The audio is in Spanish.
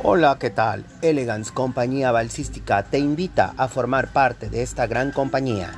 Hola, ¿qué tal? Elegance Compañía Balsística te invita a formar parte de esta gran compañía.